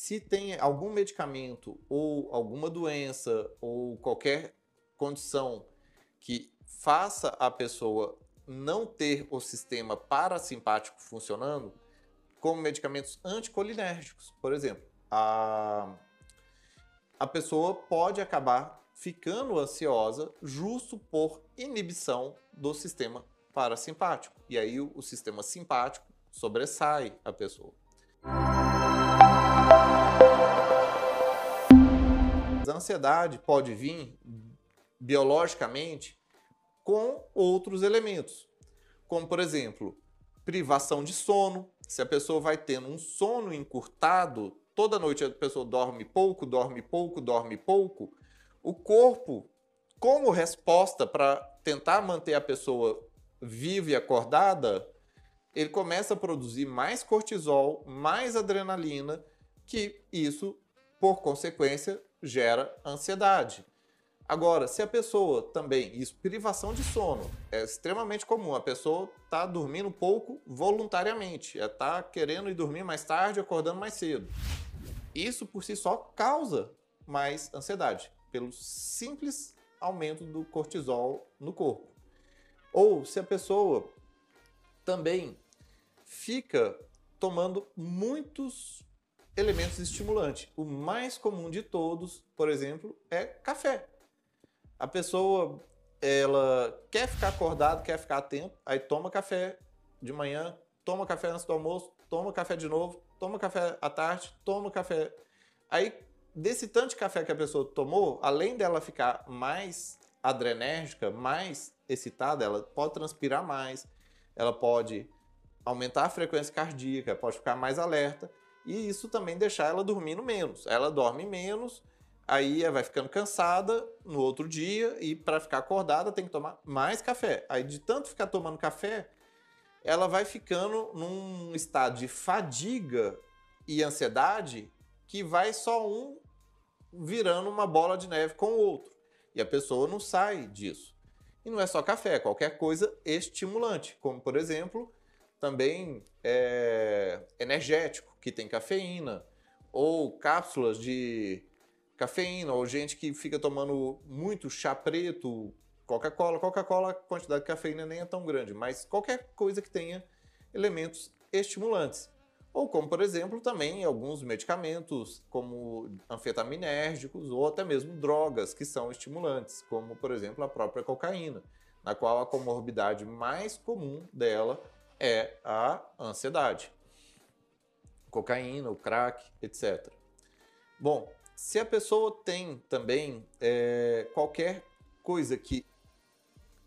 se tem algum medicamento ou alguma doença ou qualquer condição que faça a pessoa não ter o sistema parasimpático funcionando, como medicamentos anticolinérgicos, por exemplo, a, a pessoa pode acabar ficando ansiosa justo por inibição do sistema parasimpático. E aí o, o sistema simpático sobressai a pessoa. A ansiedade pode vir biologicamente com outros elementos, como por exemplo, privação de sono. Se a pessoa vai tendo um sono encurtado, toda noite a pessoa dorme pouco, dorme pouco, dorme pouco, o corpo, como resposta para tentar manter a pessoa viva e acordada, ele começa a produzir mais cortisol, mais adrenalina, que isso, por consequência, gera ansiedade. Agora, se a pessoa também, isso, privação de sono, é extremamente comum. A pessoa está dormindo pouco voluntariamente, está querendo ir dormir mais tarde, acordando mais cedo. Isso por si só causa mais ansiedade, pelo simples aumento do cortisol no corpo. Ou se a pessoa também fica tomando muitos elementos estimulantes. O mais comum de todos, por exemplo, é café a pessoa ela quer ficar acordado, quer ficar atento, aí toma café de manhã, toma café antes do almoço, toma café de novo, toma café à tarde, toma café. Aí, desse tanto de café que a pessoa tomou, além dela ficar mais adrenérgica, mais excitada, ela pode transpirar mais, ela pode aumentar a frequência cardíaca, pode ficar mais alerta e isso também deixar ela dormindo menos. Ela dorme menos, aí vai ficando cansada no outro dia e para ficar acordada tem que tomar mais café. Aí de tanto ficar tomando café, ela vai ficando num estado de fadiga e ansiedade que vai só um virando uma bola de neve com o outro. E a pessoa não sai disso. E não é só café, é qualquer coisa estimulante, como por exemplo, também é, energético, que tem cafeína, ou cápsulas de cafeína, ou gente que fica tomando muito chá preto, Coca-Cola. Coca-Cola, a quantidade de cafeína nem é tão grande, mas qualquer coisa que tenha elementos estimulantes. Ou como, por exemplo, também alguns medicamentos, como anfetaminérgicos ou até mesmo drogas que são estimulantes, como, por exemplo, a própria cocaína, na qual a comorbidade mais comum dela é a ansiedade. Cocaína, o crack, etc. Bom, se a pessoa tem também é, qualquer coisa que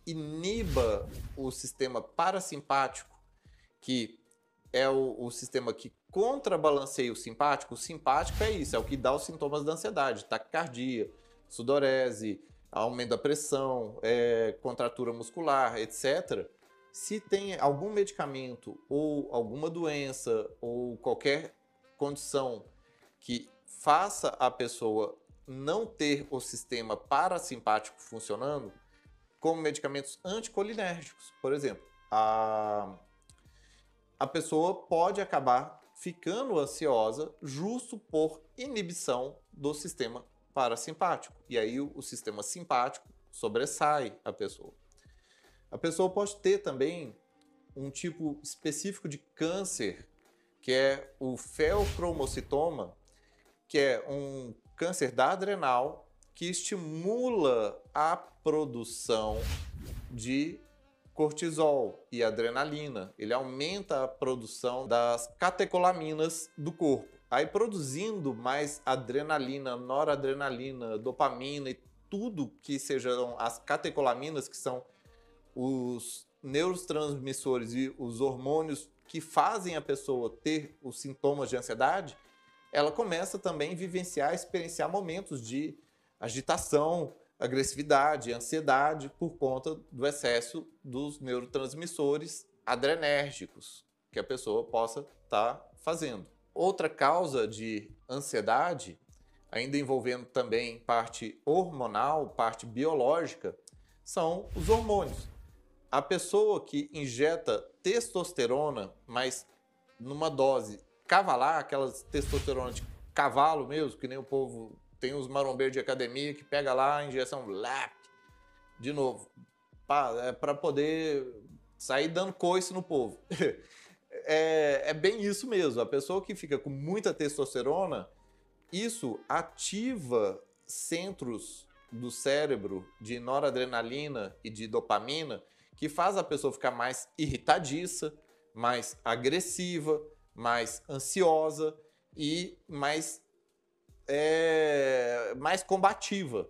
iniba o sistema parasimpático, que é o, o, sistema que contrabalanceia o simpático, o simpático é isso, é o que dá os sintomas da ansiedade, taquicardia, sudorese, aumento da pressão, é, contratura muscular, etc. Se tem algum medicamento ou alguma doença ou qualquer condição que faça a pessoa não ter o sistema parasimpático funcionando, como medicamentos anticolinérgicos, por exemplo. A, a pessoa pode acabar ficando ansiosa justo por inibição do sistema parasimpático. E aí o, o sistema simpático sobressai a pessoa. A pessoa pode ter também um tipo específico de câncer, que é o feocromocitoma, que é um câncer da adrenal que estimula a produção de cortisol e adrenalina. Ele aumenta a produção das catecolaminas do corpo. Aí produzindo mais adrenalina, noradrenalina, dopamina e tudo que sejam as catecolaminas, que são os neurotransmissores e os hormônios que fazem a pessoa ter os sintomas de ansiedade, ela começa também a vivenciar, experienciar momentos de agitação, agressividade, ansiedade por conta do excesso dos neurotransmissores adrenérgicos que a pessoa possa estar tá fazendo. Outra causa de ansiedade, ainda envolvendo também parte hormonal, parte biológica, são os hormônios. A pessoa que injeta testosterona, mas numa dose cavalar, aquelas testosterona de cavalo mesmo, que nem o povo tem os marombeiros de academia que pega lá a injeção LAP, de novo, para é poder sair dando coice no povo. é, é bem isso mesmo. A pessoa que fica com muita testosterona, isso ativa centros do cérebro de noradrenalina e de dopamina que faz a pessoa ficar mais irritadiça, mais agressiva, mais ansiosa e mais é, mais combativa.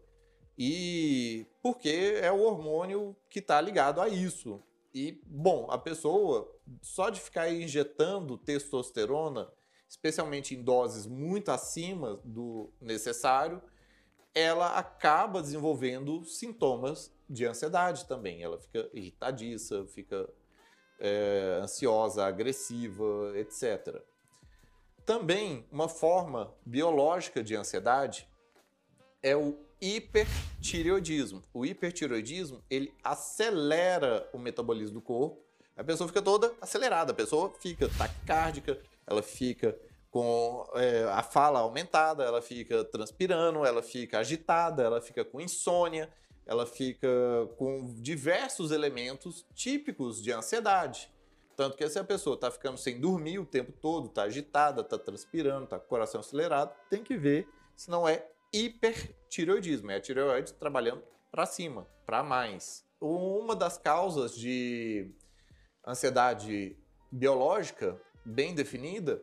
E porque é o hormônio que está ligado a isso. E, bom, a pessoa, só de ficar injetando testosterona, especialmente em doses muito acima do necessário, ela acaba desenvolvendo sintomas de ansiedade também. Ela fica irritadiça, fica é, ansiosa, agressiva, etc. Também uma forma biológica de ansiedade é o hipertireoidismo. O hipertireoidismo ele acelera o metabolismo do corpo. A pessoa fica toda acelerada, a pessoa fica taquicárdica, ela fica com é, a fala aumentada, ela fica transpirando, ela fica agitada, ela fica com insônia, ela fica com diversos elementos típicos de ansiedade. Tanto que se a pessoa está ficando sem dormir o tempo todo, está agitada, está transpirando, está com o coração acelerado, tem que ver se não é hipertireoidismo, é a tireoide trabalhando para cima, para mais. Uma das causas de ansiedade biológica bem definida,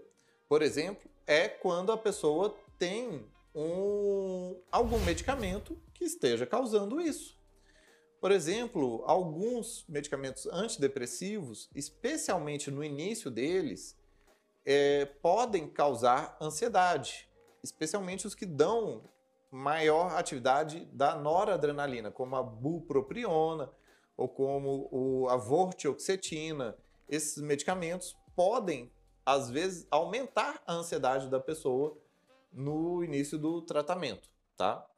por exemplo, é quando a pessoa tem um, algum medicamento que esteja causando isso. Por exemplo, alguns medicamentos antidepressivos, especialmente no início deles, é, podem causar ansiedade, especialmente os que dão maior atividade da noradrenalina, como a bupropiona ou como o, a vortioxetina. Esses medicamentos podem, às vezes, aumentar a ansiedade da pessoa no início do tratamento, tá?